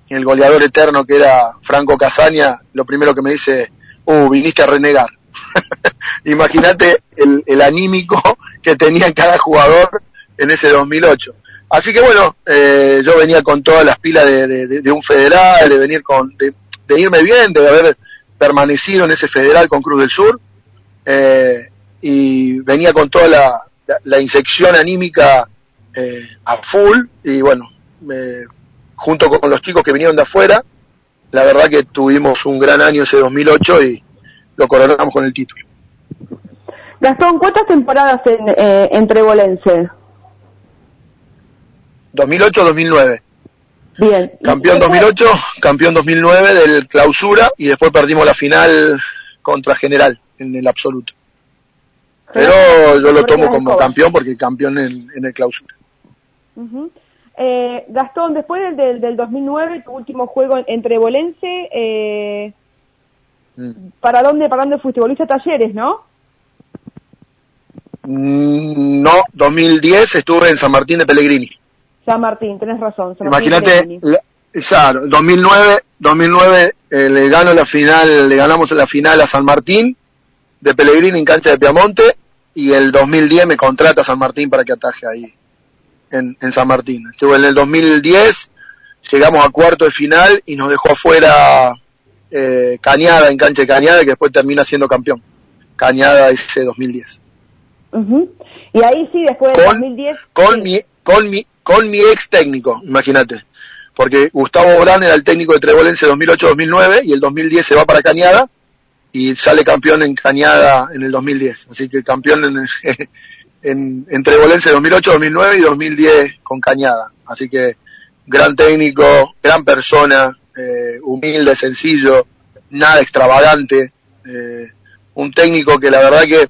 el goleador eterno que era Franco Casaña, lo primero que me dice, uh, viniste a renegar. imagínate el, el anímico que tenía cada jugador en ese 2008. Así que bueno, eh, yo venía con todas las pilas de, un federal, de venir con, de, de, irme bien, de haber permanecido en ese federal con Cruz del Sur, eh, y venía con toda la, la, la inyección anímica eh, a full, y bueno, junto con los chicos que vinieron de afuera, la verdad que tuvimos un gran año ese 2008 y lo coronamos con el título. Gastón, ¿cuántas temporadas en, eh, en Trebolense? 2008-2009. Bien. Campeón 2008, campeón 2009 del clausura y después perdimos la final contra General en el absoluto. Pero yo lo tomo como campeón porque campeón en, en el clausura. eh, Gastón, después del, del, del, 2009, tu último juego entre Bolense, eh, mm. ¿para dónde para dónde fuiste? Volviste a Talleres, ¿no? Mm, no, 2010 estuve en San Martín de Pellegrini. San Martín, tenés razón. Imagínate, claro, 2009, 2009 eh, le gano la final, le ganamos la final a San Martín de Pellegrini en cancha de Piamonte y el 2010 me contrata San Martín para que ataje ahí en, en San Martín. Estuve en el 2010, llegamos a cuarto de final y nos dejó afuera eh, Cañada en cancha de Cañada que después termina siendo campeón. Cañada ese 2010. Uh Y ahí sí, después del 2010. Con sí. mi, con mi, con mi ex técnico, imagínate. Porque Gustavo Borán era el técnico de Trebolense 2008-2009 y el 2010 se va para Cañada y sale campeón en Cañada en el 2010. Así que campeón en, en, en Trebolense 2008-2009 y 2010 con Cañada. Así que gran técnico, gran persona, eh, humilde, sencillo, nada extravagante. Eh, un técnico que la verdad que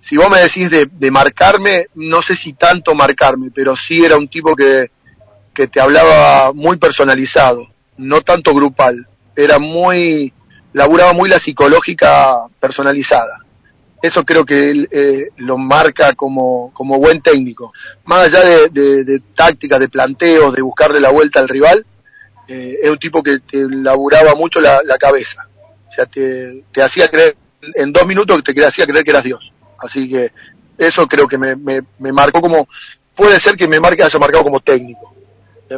si vos me decís de, de, marcarme, no sé si tanto marcarme, pero sí era un tipo que, que te hablaba muy personalizado, no tanto grupal. Era muy, laburaba muy la psicológica personalizada. Eso creo que él eh, lo marca como, como buen técnico. Más allá de, de, de tácticas, de planteos, de buscarle la vuelta al rival, eh, es un tipo que te laburaba mucho la, cabeza. O sea, te, hacía creer, en dos minutos te hacía creer que eras Dios. Así que eso creo que me, me, me marcó como, puede ser que me marque, haya marcado como técnico. ¿sí?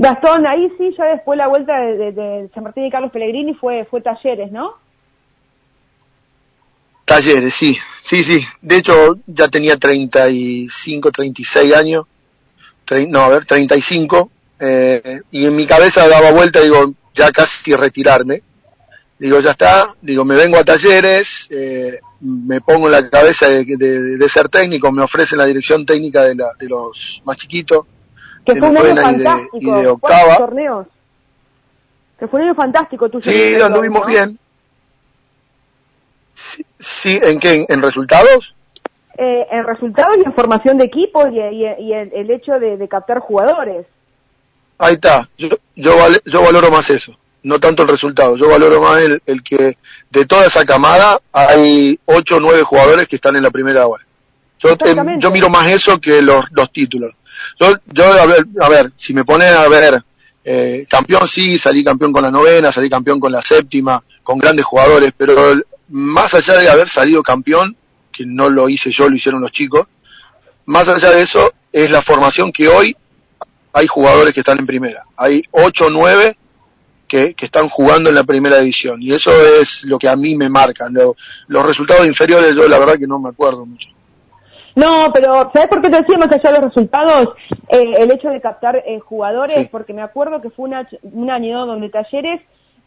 Gastón, ahí sí, ya después la vuelta de, San Martín y Carlos Pellegrini fue, fue Talleres, ¿no? Talleres, sí, sí, sí. De hecho, ya tenía 35, 36 años. No, a ver, 35. Eh, y en mi cabeza daba vuelta, digo, ya casi retirarme digo, ya está, digo, me vengo a talleres, eh, me pongo en la cabeza de, de, de, ser técnico, me ofrecen la dirección técnica de, la, de los más chiquitos, que fue un año fantástico, y de, y de octava. torneos? Que fue un año fantástico tu Sí, lo anduvimos ¿no? bien. Sí, sí, ¿en qué? ¿En resultados? Eh, en resultados y en formación de equipo y, y, y el, el, hecho de, de captar jugadores. Ahí está, yo, yo, yo valoro más eso no tanto el resultado. Yo valoro más el, el que de toda esa camada hay ocho o nueve jugadores que están en la primera hora. Yo, eh, yo miro más eso que los, los títulos. Yo, yo a, ver, a ver, si me pone a ver, eh, campeón sí, salí campeón con la novena, salí campeón con la séptima, con grandes jugadores, pero más allá de haber salido campeón, que no lo hice yo, lo hicieron los chicos, más allá de eso es la formación que hoy hay jugadores que están en primera. Hay ocho o nueve que, que, están jugando en la primera división. Y eso es lo que a mí me marca. Lo, los resultados inferiores yo la verdad que no me acuerdo mucho. No, pero ¿sabes por qué te decía más allá de los resultados? Eh, el hecho de captar eh, jugadores, sí. porque me acuerdo que fue una, un año donde Talleres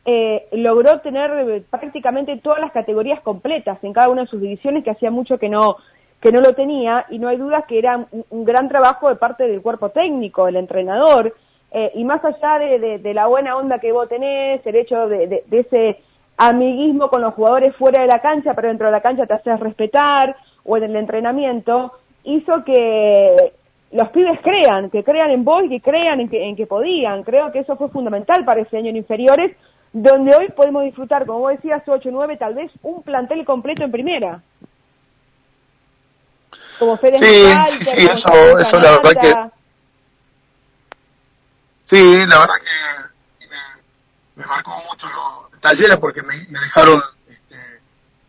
eh, logró tener prácticamente todas las categorías completas en cada una de sus divisiones, que hacía mucho que no que no lo tenía, y no hay duda que era un, un gran trabajo de parte del cuerpo técnico, del entrenador, eh, y más allá de, de, de, la buena onda que vos tenés, el hecho de, de, ese amiguismo con los jugadores fuera de la cancha, pero dentro de la cancha te haces respetar, o en el entrenamiento, hizo que los pibes crean, que crean en vos y que crean en que, en que podían. Creo que eso fue fundamental para ese año en inferiores, donde hoy podemos disfrutar, como vos decías, 8-9, tal vez un plantel completo en primera. Como Fede sí, sí, eso, eso la verdad que Sí, la verdad que me, me marcó mucho los talleres porque me, me dejaron este,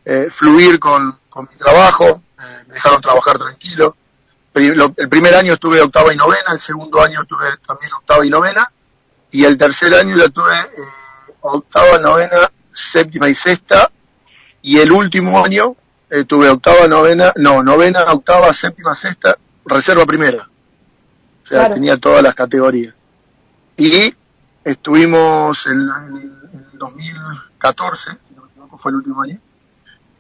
eh, fluir con, con, mi trabajo, eh, me dejaron trabajar tranquilo. El primer año estuve octava y novena, el segundo año estuve también octava y novena, y el tercer año ya tuve eh, octava, novena, séptima y sexta, y el último año eh, tuve octava, novena, no, novena, octava, séptima, sexta, reserva primera. O sea, claro. tenía todas las categorías. y estuvimos en, el 2014, si no me equivoco, fue el último año,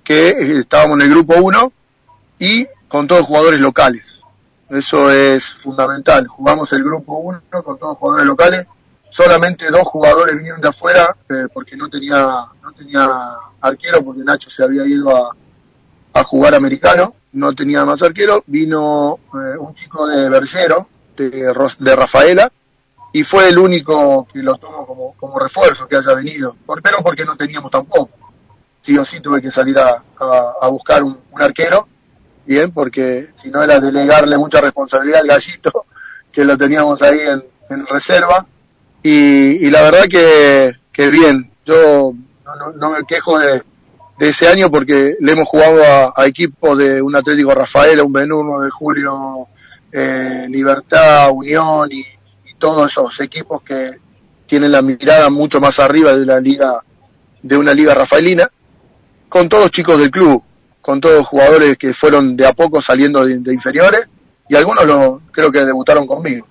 que estábamos en el grupo 1 y con todos jugadores locales. Eso es fundamental. Jugamos el grupo 1 con todos jugadores locales. Solamente dos jugadores vinieron de afuera eh, porque no tenía, no tenía arquero, porque Nacho se había ido a, a jugar americano, no tenía más arquero. Vino eh, un chico de Bergero, de, de Rafaela, y fue el único que lo tomó como, como refuerzo que haya venido. Pero porque no teníamos tampoco. Sí o sí tuve que salir a, buscar un, arquero, bien, porque si no era delegarle mucha responsabilidad al gallito, que lo teníamos ahí en, reserva. Y, y, la verdad que, que bien, yo no, no, me quejo de, ese año porque le hemos jugado a, equipos de un Atlético Rafael, un Benurno de Julio, eh, Libertad, Unión y, todos esos equipos que tienen la mirada mucho más arriba de la liga, de una liga rafaelina, con todos chicos del club, con todos jugadores que fueron de a poco saliendo de, inferiores, y algunos lo, creo que debutaron conmigo.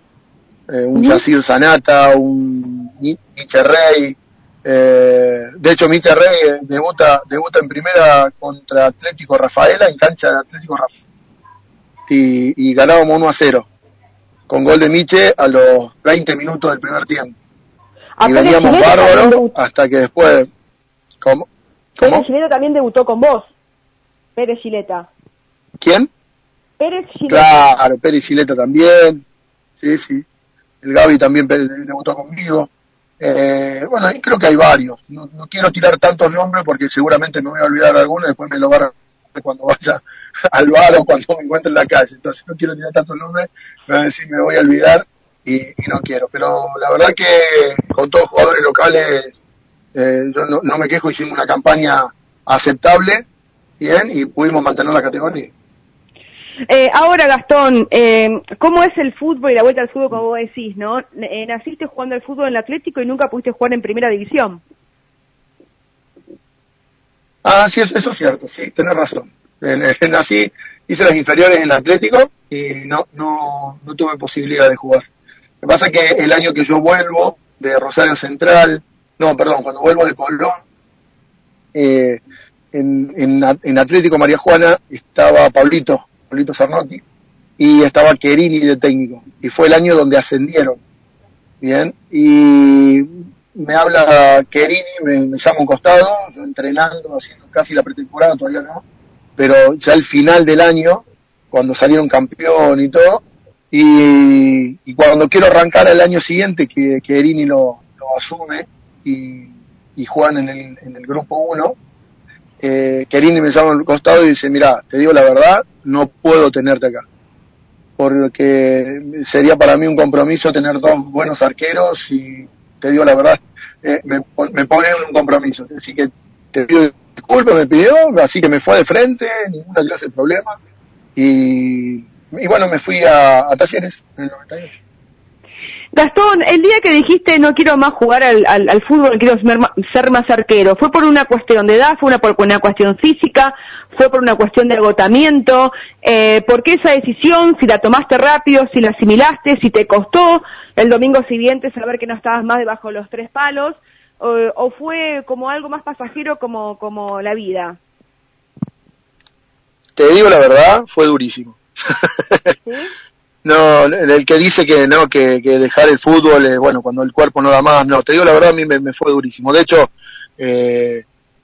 Eh, un Yacir Sanata, un Miche Rey, eh, de hecho Miche Rey debuta, debuta en primera contra Atlético Rafaela, en cancha de Atlético Rafaela, y, y ganábamos 1 a 0 con gol de Miche a los 20 minutos del primer tiempo. y veníamos bárbaros hasta que después... ¿Cómo? Pérez Gileta también debutó con vos. Pérez Gileta. ¿Quién? Pérez Gileta. Claro, Pérez Gileta también. Sí, sí. El Gaby también debutó conmigo. Eh, bueno, creo que hay varios. No, no, quiero tirar tantos nombres porque seguramente me voy a olvidar de alguno y después me lo van a cuando vaya al bar o cuando me encuentre en la calle. Entonces no quiero tirar tantos nombres, me van a decir me voy a olvidar y, no quiero. Pero la verdad que con todos los jugadores locales eh, yo no, me quejo, hicimos una campaña aceptable, bien, y pudimos mantener la categoría. Eh, ahora, Gastón, eh, ¿cómo es el fútbol y la vuelta al fútbol, como vos decís, no? Eh, naciste jugando al fútbol en el Atlético y nunca pudiste jugar en primera división. Ah, sí, eso es cierto, sí, tenés razón. Nací, hice las inferiores en el Atlético y no, no, no tuve posibilidad de jugar. Lo que pasa es que el año que yo vuelvo de Rosario Central, no, perdón, cuando vuelvo de Colón, eh, en, en, Atlético María Juana estaba Pablito, Pablito Sarnotti, y estaba Querini de técnico. Y fue el año donde ascendieron. Bien, y me habla Kerini, me, llama un costado, yo entrenando, haciendo casi la pretemporada, todavía no, pero ya al final del año, cuando salieron campeón y todo, y, y cuando quiero arrancar el año siguiente, que, que Erini lo, lo asume y, y juegan en el, en el grupo 1, eh, Kerini me llama al costado y dice, mira, te digo la verdad, no puedo tenerte acá. Porque sería para mí un compromiso tener dos buenos arqueros y te digo la verdad, eh, me, me pone en un compromiso. Así que te pido disculpas, me pidió, así que me fue de frente, ninguna clase de problema. Y, y bueno, me fui a, a Talleres en el 98. Gastón, el día que dijiste no quiero más jugar al, al, al fútbol, quiero ser más arquero, ¿fue por una cuestión de edad, fue una, por una cuestión física, fue por una cuestión de agotamiento? Eh, ¿Por qué esa decisión? Si la tomaste rápido, si la asimilaste, si te costó el domingo siguiente saber que no estabas más debajo de los tres palos, o, o fue como algo más pasajero como, como la vida? Te digo la verdad, fue durísimo. ¿Sí? no, el que dice que no, que, dejar el fútbol, eh, bueno, cuando el cuerpo no da más, no, te digo la verdad, a mí me, me fue durísimo. De hecho, eh,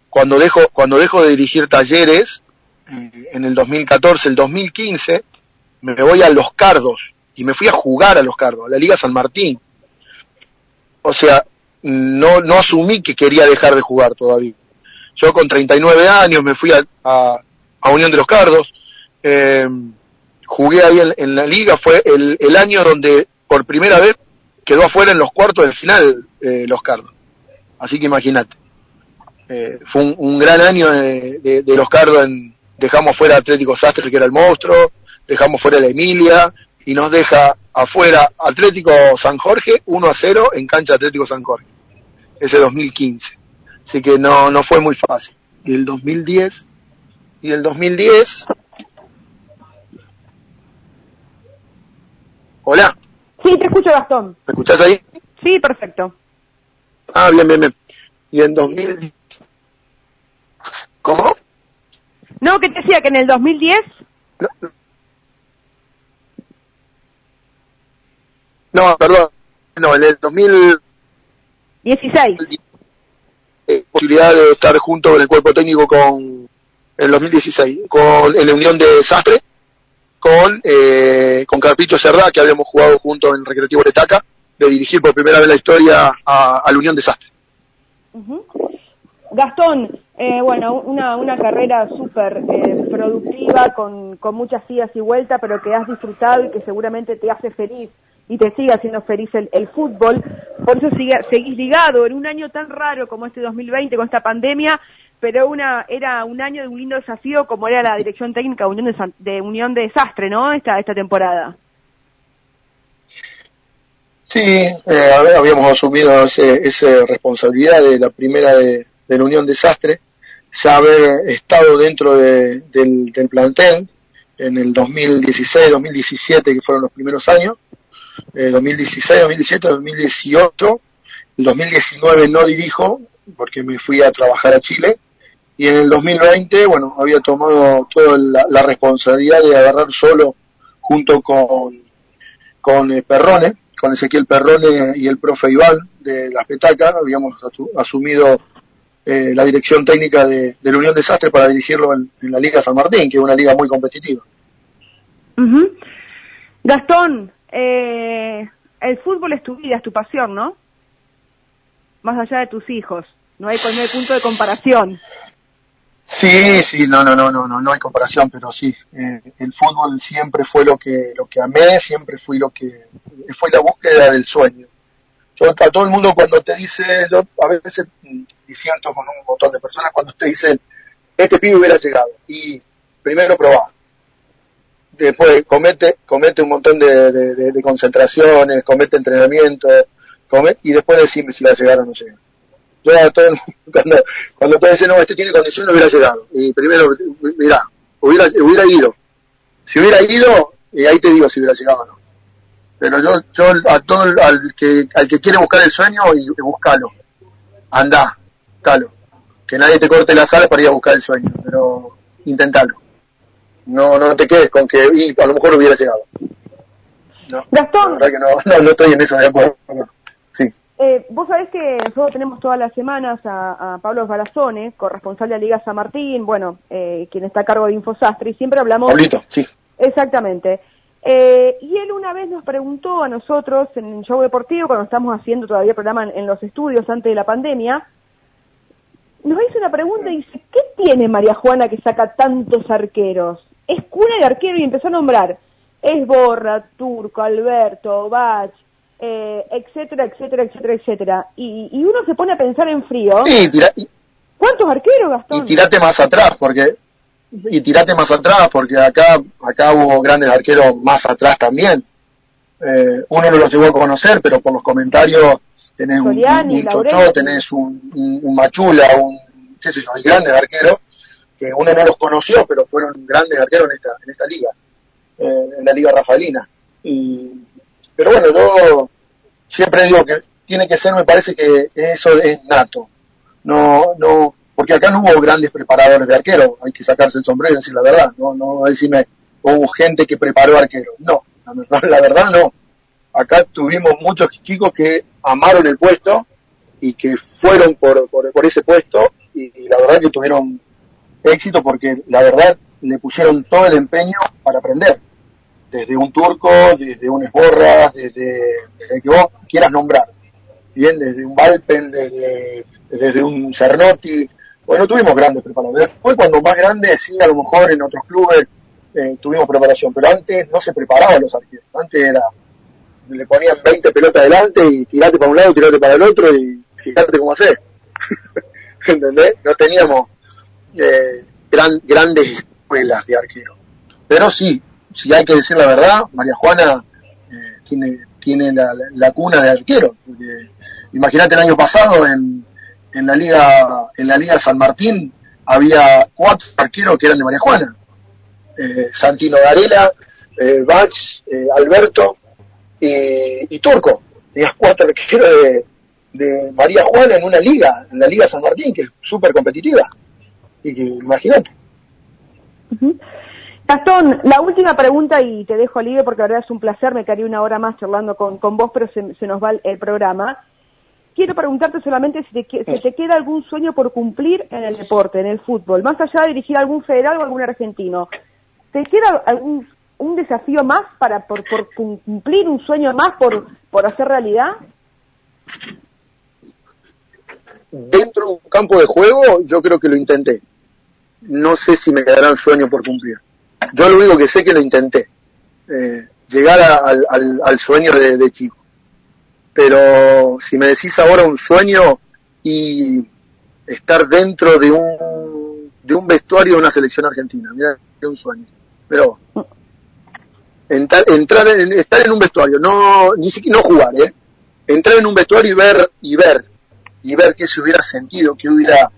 cuando dejo, cuando dejo de dirigir talleres, eh, en el 2014, el 2015, me voy a Los Cardos, y me fui a jugar a Los Cardos, a la Liga San Martín. O sea, no, no asumí que quería dejar de jugar todavía. Yo con 39 años me fui a, a, a Unión de los Cardos, eh, jugué ahí en, la liga, fue el, el, año donde por primera vez quedó afuera en los cuartos del final eh, los Cardos. Así que imagínate. Eh, fue un, un, gran año de, de, de, los Cardos, en, dejamos fuera Atlético Sastre que era el monstruo, dejamos fuera la Emilia y nos deja afuera Atlético San Jorge 1 a 0 en cancha Atlético San Jorge, ese 2015. Así que no, no fue muy fácil. Y el 2010, y el 2010 Hola. Sí, te escucho, Gastón. ¿Me escuchás ahí? Sí, perfecto. Ah, bien, bien, bien. Y en 2000... ¿Cómo? No, que te decía que en el 2010... No, perdón. No, en el 2016. Eh, posibilidad de estar junto con el cuerpo técnico con el 2016, con en la Unión de Sastre, con eh, con Carpito Cerdá, que habíamos jugado juntos en Recreativo Letaca, de dirigir por primera vez la historia a, la Unión de Sastre. Gastón, eh, bueno, una, carrera súper eh, productiva, con, muchas idas y vueltas, pero que has disfrutado y que seguramente te hace feliz y te sigue haciendo feliz el, el fútbol. Por eso sigue, seguís ligado en un año tan raro como este 2020 con esta pandemia, pero una era un año de un lindo desafío como era la dirección técnica de Unión de, de, Unión de Desastre, ¿no? Esta, esta temporada. Sí, eh, habíamos asumido esa responsabilidad de la primera de, la Unión Desastre, ya haber estado dentro del, del plantel en el 2016, 2017, que fueron los primeros años, 2016, 2017, 2018, el 2019 no dirijo porque me fui a trabajar a Chile y en el 2020, bueno, había tomado toda la, responsabilidad de agarrar solo junto con, con eh, Perrone, con Ezequiel Perrone y el profe Iván de las petacas, habíamos asumido eh, la dirección técnica de, la Unión Desastre para dirigirlo en, la Liga San Martín, que es una liga muy competitiva. Gastón, eh, el fútbol es tu vida, es tu pasión, ¿no? Más allá de tus hijos. No hay, no hay punto de comparación. Sí, sí, no, no, no, no, no, no hay comparación, pero sí, eh, el fútbol siempre fue lo que, lo que amé, siempre fui lo que, fue la búsqueda del sueño. Yo, a todo el mundo cuando te dice, yo a veces diciendo con un montón de personas cuando te dicen, este pibe hubiera llegado, y primero probá, después comete, comete un montón de, concentraciones, comete entrenamiento, y después decime si va a o no llega. Todo, cuando, cuando te dicen, no, este tiene condición, no hubiera llegado. Y primero, mira, hubiera, hubiera ido. Si hubiera ido, y ahí te digo si hubiera llegado o no. Pero yo, yo a todo al que, al que quiere buscar el sueño, y, y búscalo. Anda, buscalo. Que nadie te corte las alas para ir a buscar el sueño, pero intentalo no, no te quedes con que y a lo mejor hubiera llegado. No, Gastón. La verdad que no, no, estoy en eso de acuerdo. Eh, vos sabés que nosotros tenemos todas las semanas a, Pablo Balazone, corresponsal de la Liga San Martín, bueno, eh, quien está a cargo de Infosastre, y siempre hablamos... Pablito, sí. Exactamente. Eh, y él una vez nos preguntó a nosotros en el show deportivo, cuando estamos haciendo todavía programa en, en los estudios antes de la pandemia, nos hizo una pregunta y dice, ¿qué tiene María Juana que saca tantos arqueros? es cuna de arquero y empezó a nombrar Esborra, Turco, Alberto, Bach, eh, etcétera, etcétera, etcétera, etcétera. Y, y, uno se pone a pensar en frío. Sí, ¿Cuántos arqueros, Gastón? Y tirate más atrás, porque y tirate más atrás, porque acá acá hubo grandes arqueros más atrás también. Eh, uno no los llegó a conocer, pero por los comentarios tenés un, un, tenés un, un, Machula, un, qué sé yo, hay grandes arqueros que uno no los conoció, pero fueron grandes arqueros en esta, en esta liga, eh, en la liga rafaelina. Y, pero bueno, yo siempre digo que tiene que ser, me parece que eso es nato. No, no, porque acá no hubo grandes preparadores de arqueros, hay que sacarse el sombrero y decir la verdad, no, no decirme hubo gente que preparó arqueros, no, la, verdad no. Acá tuvimos muchos chicos que amaron el puesto y que fueron por, por, ese puesto y la verdad que tuvieron éxito porque la verdad le pusieron todo el empeño para aprender. Desde un turco, desde un esborra, desde, desde que vos quieras nombrar. Bien, desde un Valpen, desde, desde un Cernotti. Bueno, tuvimos grandes preparadores. Después, cuando más grandes, sí, a lo mejor en otros clubes eh, tuvimos preparación, pero antes no se preparaban los arqueros. Antes era, le ponían 20 pelotas adelante y tirate para un lado, tirate para el otro y fíjate cómo hacer. ¿Entendés? No teníamos eh, gran, grandes escuelas de arquero. Pero sí, si hay que decir la verdad, María Juana eh, tiene, tiene la, cuna de arquero. Imagínate el año pasado en, en la liga en la liga San Martín había cuatro arqueros que eran de María Juana. Eh, Santino Darela, eh, Bach, eh, Alberto y, Turco. tenías cuatro arqueros de, de María Juana en una liga, en la Liga San Martín, que es súper competitiva. Y que, imagínate. Gastón, la última pregunta y te dejo libre porque la verdad es un placer, me quedaría una hora más charlando con, con vos, pero se, se nos va el, programa. Quiero preguntarte solamente si te, si te queda algún sueño por cumplir en el deporte, en el fútbol, más allá de dirigir algún federal o algún argentino. ¿Te queda algún un desafío más para por, por cumplir un sueño más por, por hacer realidad? Dentro de un campo de juego, yo creo que lo intenté. No sé si me quedará un sueño por cumplir. Yo lo único que sé que lo intenté. Eh, llegar al, al, al, sueño de, chico. Pero si me decís ahora un sueño y estar dentro de un, de un vestuario de una selección argentina, mira, es un sueño. Pero entrar, entrar en, estar en un vestuario, no, ni siquiera no jugar, ¿eh? Entrar en un vestuario y ver, y ver, y ver qué se hubiera sentido, qué hubiera,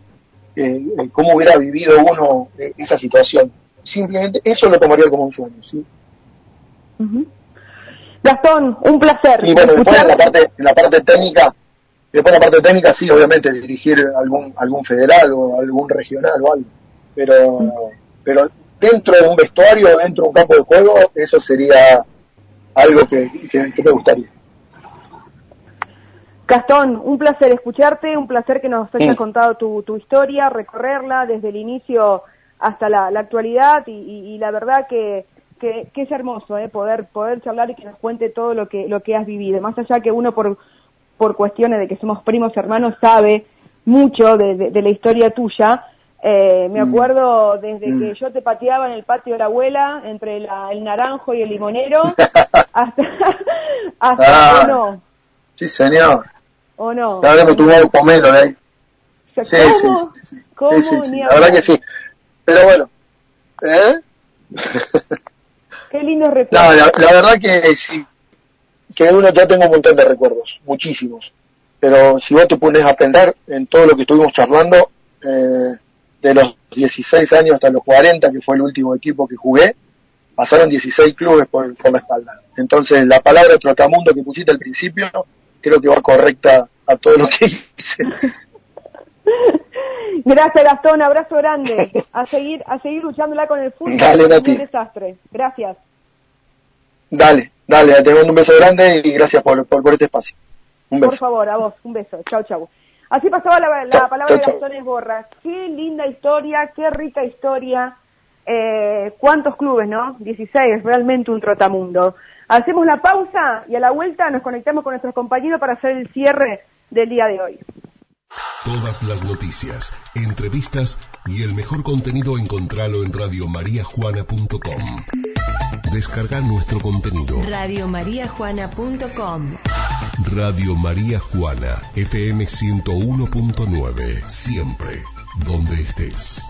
eh, cómo hubiera vivido uno eh, esa situación. Simplemente eso lo tomaría como un sueño, ¿sí? Gastón, un placer. Y bueno, después en la parte, en la parte técnica, después en la parte técnica sí, obviamente, dirigir algún, algún federal o algún regional o algo. Pero, pero dentro de un vestuario, dentro de un campo de juego, eso sería algo que, me gustaría. Gastón, un placer escucharte, un placer que nos hayas contado tu, tu, historia, recorrerla desde el inicio hasta la, actualidad y, la verdad que, que, es hermoso eh, poder poder charlar y que nos cuente todo lo que lo que has vivido. Más allá que uno por por cuestiones de que somos primos hermanos sabe mucho de la historia tuya, eh, me mm. acuerdo desde que mm. yo te pateaba en el patio de la abuela, entre el naranjo y el limonero, hasta, hasta ah, no. Sí, señor. ¿O no? La verdad que tuvo pomelo ahí. Sí, sí, sí, ¿Cómo? Sí, La verdad que sí. Pero bueno, ¿eh? Qué lindo recuerdo. No, la, la, verdad que sí, que uno ya tengo un montón de recuerdos, muchísimos. Pero si vos te pones a pensar en todo lo que estuvimos charlando, eh, de los 16 años hasta los 40, que fue el último equipo que jugué, pasaron 16 clubes por, la espalda. Entonces, la palabra trotamundo que pusiste al principio, creo que va correcta a todo lo que hice. Gracias Gastón, abrazo grande. A seguir, a seguir luchándola con el fútbol. Dale, un desastre. Gracias. Dale, dale, te mando un beso grande y gracias por, por, este espacio. Un beso. Por favor, a vos, un beso. Chau, chau. Así pasaba la, palabra de Gastón Esborra. Qué linda historia, qué rica historia. Eh, ¿Cuántos clubes, no? 16, realmente un trotamundo. Hacemos la pausa y a la vuelta nos conectamos con nuestros compañeros para hacer el cierre del día de hoy. Todas las noticias, entrevistas y el mejor contenido encontralo en radiomariajuana.com. Descarga nuestro contenido. Radiomariajuana.com Radio María Juana, FM 101.9. Siempre, donde estés.